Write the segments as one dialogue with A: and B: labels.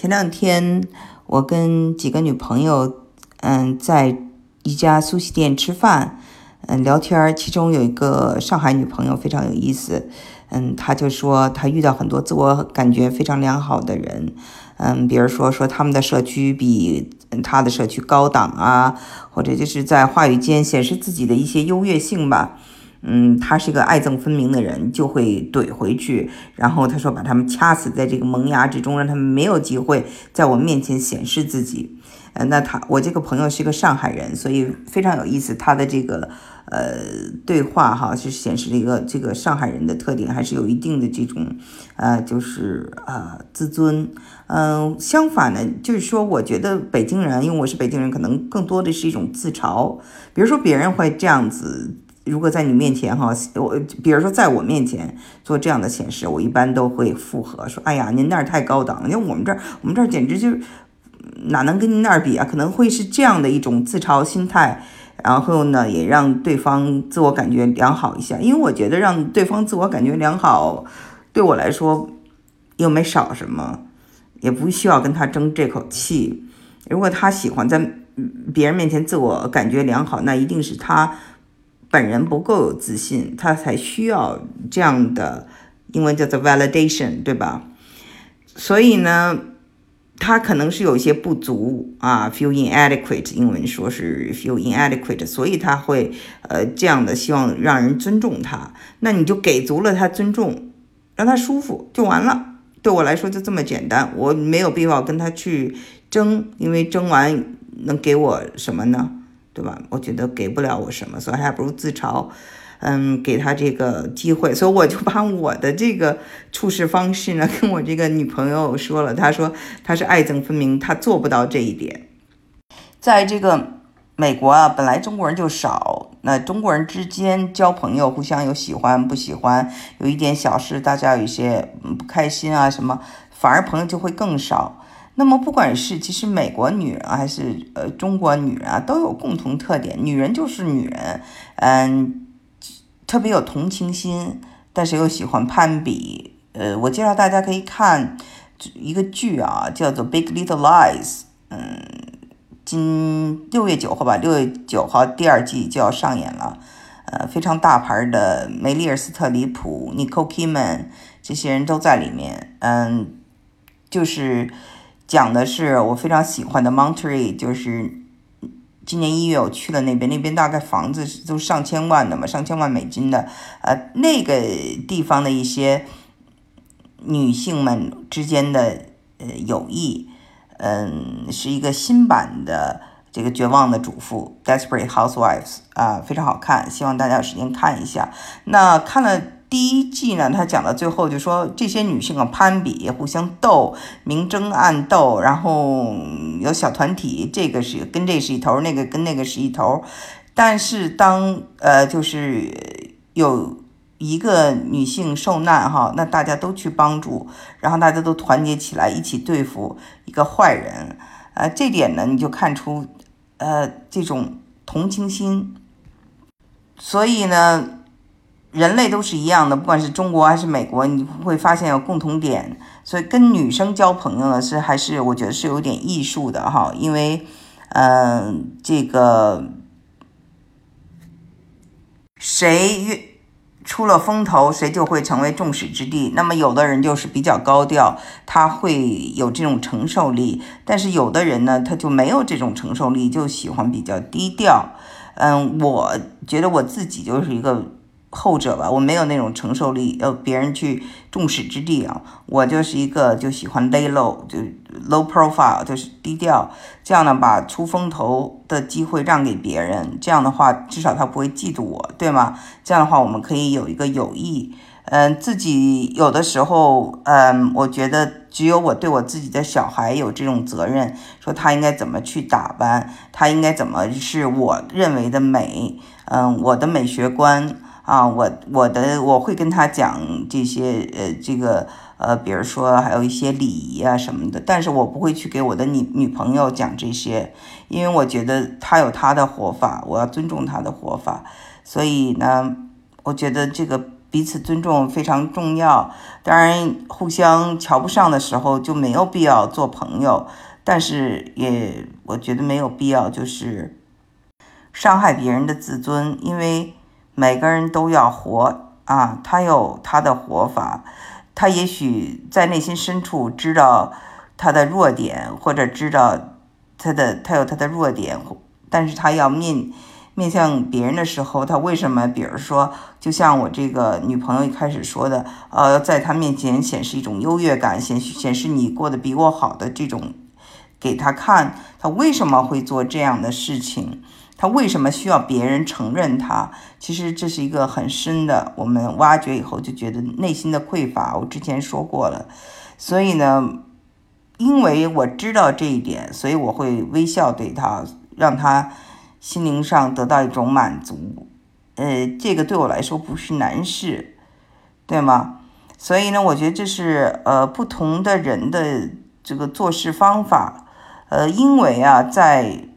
A: 前两天我跟几个女朋友，嗯，在一家苏西店吃饭，嗯，聊天。其中有一个上海女朋友非常有意思，嗯，她就说她遇到很多自我感觉非常良好的人，嗯，比如说说他们的社区比她的社区高档啊，或者就是在话语间显示自己的一些优越性吧。嗯，他是个爱憎分明的人，就会怼回去。然后他说把他们掐死在这个萌芽之中，让他们没有机会在我面前显示自己。呃，那他我这个朋友是个上海人，所以非常有意思。他的这个呃对话哈，是显示了一个这个上海人的特点，还是有一定的这种呃，就是呃自尊。嗯，相反呢，就是说，我觉得北京人，因为我是北京人，可能更多的是一种自嘲。比如说别人会这样子。如果在你面前哈，我比如说在我面前做这样的显示，我一般都会附和说：“哎呀，您那儿太高档了，因为我们这儿我们这儿简直就是哪能跟您那儿比啊？”可能会是这样的一种自嘲心态，然后呢，也让对方自我感觉良好一下。因为我觉得让对方自我感觉良好，对我来说又没少什么，也不需要跟他争这口气。如果他喜欢在别人面前自我感觉良好，那一定是他。本人不够有自信，他才需要这样的英文叫做 validation，对吧？所以呢，他可能是有一些不足啊，feel inadequate，英文说是 feel inadequate，所以他会呃这样的希望让人尊重他。那你就给足了他尊重，让他舒服就完了。对我来说就这么简单，我没有必要跟他去争，因为争完能给我什么呢？对吧？我觉得给不了我什么，所以还不如自嘲，嗯，给他这个机会。所以我就把我的这个处事方式呢，跟我这个女朋友说了。她说她是爱憎分明，她做不到这一点。在这个美国啊，本来中国人就少，那中国人之间交朋友，互相有喜欢不喜欢，有一点小事，大家有一些不开心啊什么，反而朋友就会更少。那么，不管是其实美国女人还是呃中国女人啊，都有共同特点。女人就是女人，嗯，特别有同情心，但是又喜欢攀比。呃，我介绍大家可以看一个剧啊，叫做《Big Little Lies》。嗯，今六月九号吧，六月九号第二季就要上演了。呃，非常大牌的梅丽尔·斯特里普、Nicole Kidman 这些人都在里面。嗯，就是。讲的是我非常喜欢的 m o n t r e y 就是今年一月我去了那边，那边大概房子是都上千万的嘛，上千万美金的，呃，那个地方的一些女性们之间的呃友谊，嗯，是一个新版的这个绝望的主妇 Desperate Housewives 啊，非常好看，希望大家有时间看一下。那看了。第一季呢，他讲到最后就说这些女性啊攀比、互相斗、明争暗斗，然后有小团体，这个是跟这是一头，那个跟那个是一头。但是当呃就是有一个女性受难哈，那大家都去帮助，然后大家都团结起来一起对付一个坏人，呃，这点呢你就看出呃这种同情心。所以呢。人类都是一样的，不管是中国还是美国，你会发现有共同点。所以跟女生交朋友呢，是还是我觉得是有点艺术的哈，因为，嗯，这个谁越出了风头，谁就会成为众矢之的。那么有的人就是比较高调，他会有这种承受力；但是有的人呢，他就没有这种承受力，就喜欢比较低调。嗯，我觉得我自己就是一个。后者吧，我没有那种承受力，要别人去众矢之的啊。我就是一个就喜欢 lay low，就 low profile，就是低调。这样呢，把出风头的机会让给别人，这样的话，至少他不会嫉妒我，对吗？这样的话，我们可以有一个友谊。嗯，自己有的时候，嗯，我觉得只有我对我自己的小孩有这种责任，说他应该怎么去打扮，他应该怎么是我认为的美，嗯，我的美学观。啊，我我的我会跟他讲这些，呃，这个呃，比如说还有一些礼仪啊什么的，但是我不会去给我的女女朋友讲这些，因为我觉得她有她的活法，我要尊重她的活法，所以呢，我觉得这个彼此尊重非常重要。当然，互相瞧不上的时候就没有必要做朋友，但是也我觉得没有必要就是伤害别人的自尊，因为每个人都要活啊，他有他的活法，他也许在内心深处知道他的弱点，或者知道他的他有他的弱点，但是他要面。面向别人的时候，他为什么？比如说，就像我这个女朋友一开始说的，呃，在他面前显示一种优越感，显显示你过得比我好的这种，给他看，他为什么会做这样的事情？他为什么需要别人承认他？其实这是一个很深的，我们挖掘以后就觉得内心的匮乏。我之前说过了，所以呢，因为我知道这一点，所以我会微笑对他，让他。心灵上得到一种满足，呃，这个对我来说不是难事，对吗？所以呢，我觉得这是呃不同的人的这个做事方法，呃，因为啊，在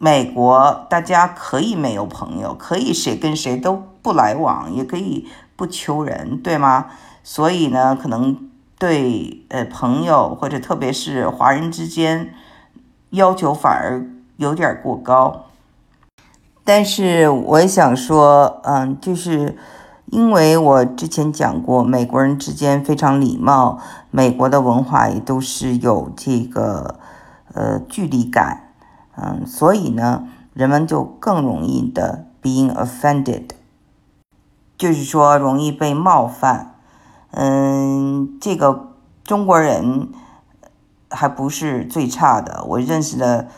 A: 美国，大家可以没有朋友，可以谁跟谁都不来往，也可以不求人，对吗？所以呢，可能对呃朋友或者特别是华人之间要求反而。有点过高，但是我想说，嗯，就是因为我之前讲过，美国人之间非常礼貌，美国的文化也都是有这个呃距离感，嗯，所以呢，人们就更容易的 being offended，就是说容易被冒犯，嗯，这个中国人还不是最差的，我认识的。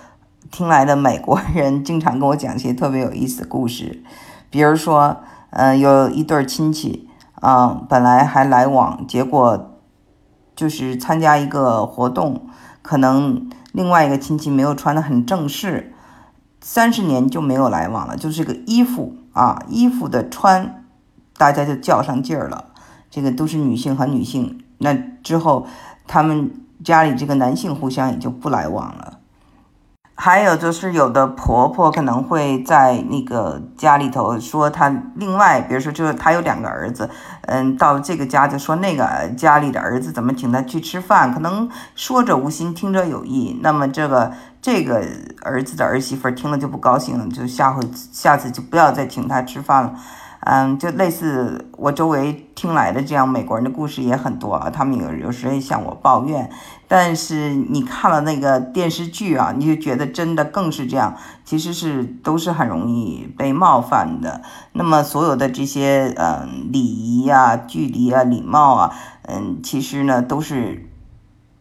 A: 听来的美国人经常跟我讲一些特别有意思的故事，比如说，嗯，有一对亲戚，啊，本来还来往，结果就是参加一个活动，可能另外一个亲戚没有穿的很正式，三十年就没有来往了，就是个衣服啊，衣服的穿，大家就较上劲儿了。这个都是女性和女性，那之后他们家里这个男性互相也就不来往了。还有就是有的婆婆可能会在那个家里头说她另外，比如说就是她有两个儿子，嗯，到这个家就说那个家里的儿子怎么请她去吃饭，可能说者无心，听者有意。那么这个这个儿子的儿媳妇听了就不高兴了，就下回下次就不要再请他吃饭了。嗯，就类似我周围听来的这样美国人的故事也很多啊，他们有有时候向我抱怨，但是你看了那个电视剧啊，你就觉得真的更是这样，其实是都是很容易被冒犯的。那么所有的这些嗯礼仪啊、距离啊、礼貌啊，嗯，其实呢都是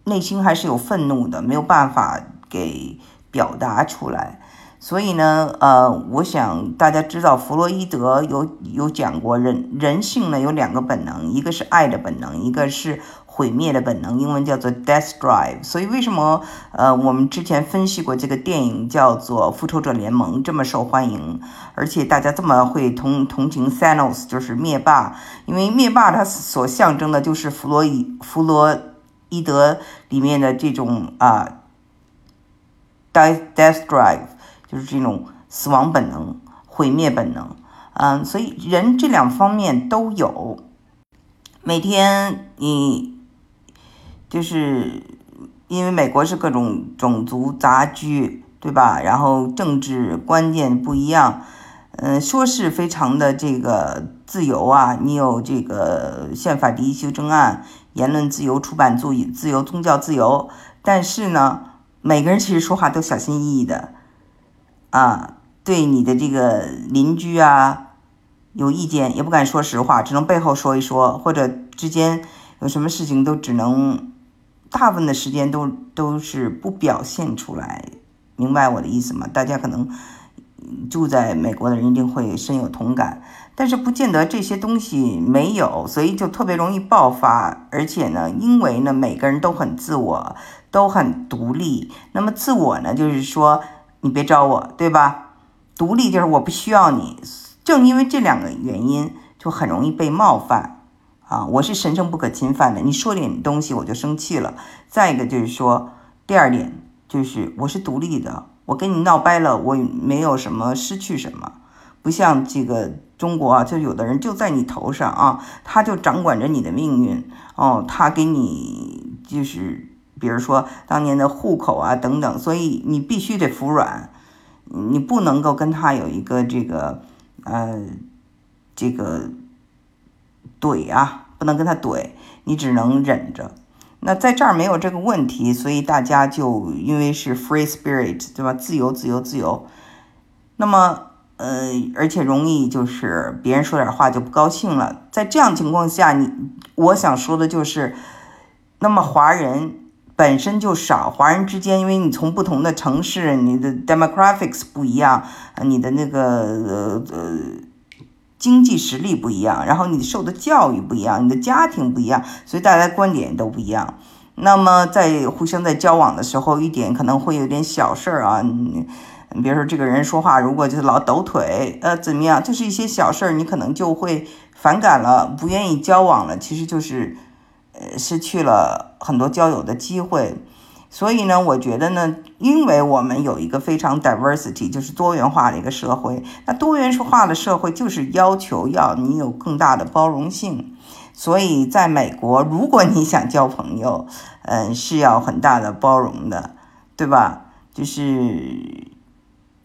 A: 内心还是有愤怒的，没有办法给表达出来。所以呢，呃，我想大家知道，弗洛伊德有有讲过，人人性呢有两个本能，一个是爱的本能，一个是毁灭的本能，英文叫做 death drive。所以为什么，呃，我们之前分析过这个电影叫做《复仇者联盟》这么受欢迎，而且大家这么会同同情 Thanos，就是灭霸，因为灭霸他所象征的就是弗洛伊弗洛伊德里面的这种啊，death death drive。就是这种死亡本能、毁灭本能，嗯，所以人这两方面都有。每天你就是因为美国是各种种族杂居，对吧？然后政治观念不一样，嗯，说是非常的这个自由啊，你有这个宪法第一修正案、言论自由、出版自自由、宗教自由，但是呢，每个人其实说话都小心翼翼的。啊，对你的这个邻居啊有意见，也不敢说实话，只能背后说一说，或者之间有什么事情都只能，大部分的时间都都是不表现出来，明白我的意思吗？大家可能住在美国的人一定会深有同感，但是不见得这些东西没有，所以就特别容易爆发，而且呢，因为呢每个人都很自我，都很独立，那么自我呢就是说。你别找我，对吧？独立就是我不需要你。正因为这两个原因，就很容易被冒犯啊！我是神圣不可侵犯的，你说点东西我就生气了。再一个就是说，第二点就是我是独立的，我跟你闹掰了，我没有什么失去什么，不像这个中国啊，就有的人就在你头上啊，他就掌管着你的命运哦，他给你就是，比如说当年的户口啊等等，所以你必须得服软，你不能够跟他有一个这个呃这个怼啊，不能跟他怼，你只能忍着。那在这儿没有这个问题，所以大家就因为是 free spirit，对吧？自由，自由，自由。那么，呃，而且容易就是别人说点话就不高兴了。在这样情况下，你我想说的就是，那么华人本身就少，华人之间，因为你从不同的城市，你的 demographics 不一样，你的那个呃呃。经济实力不一样，然后你受的教育不一样，你的家庭不一样，所以大家观点都不一样。那么在互相在交往的时候，一点可能会有点小事儿啊，你比如说这个人说话如果就是老抖腿，呃，怎么样，就是一些小事儿，你可能就会反感了，不愿意交往了，其实就是呃失去了很多交友的机会。所以呢，我觉得呢，因为我们有一个非常 diversity，就是多元化的一个社会。那多元化的社会就是要求要你有更大的包容性。所以，在美国，如果你想交朋友，嗯，是要很大的包容的，对吧？就是，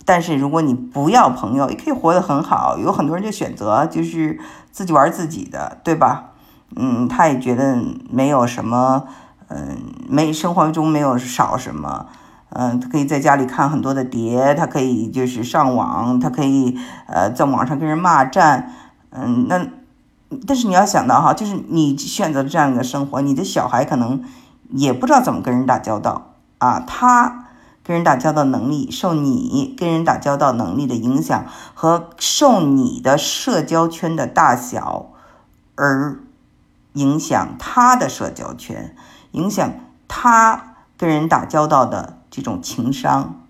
A: 但是如果你不要朋友，也可以活得很好。有很多人就选择就是自己玩自己的，对吧？嗯，他也觉得没有什么。嗯，没生活中没有少什么，嗯，他可以在家里看很多的碟，他可以就是上网，他可以呃在网上跟人骂战，嗯，那但是你要想到哈，就是你选择这样一个生活，你的小孩可能也不知道怎么跟人打交道啊，他跟人打交道能力受你跟人打交道能力的影响和受你的社交圈的大小而影响他的社交圈。影响他跟人打交道的这种情商，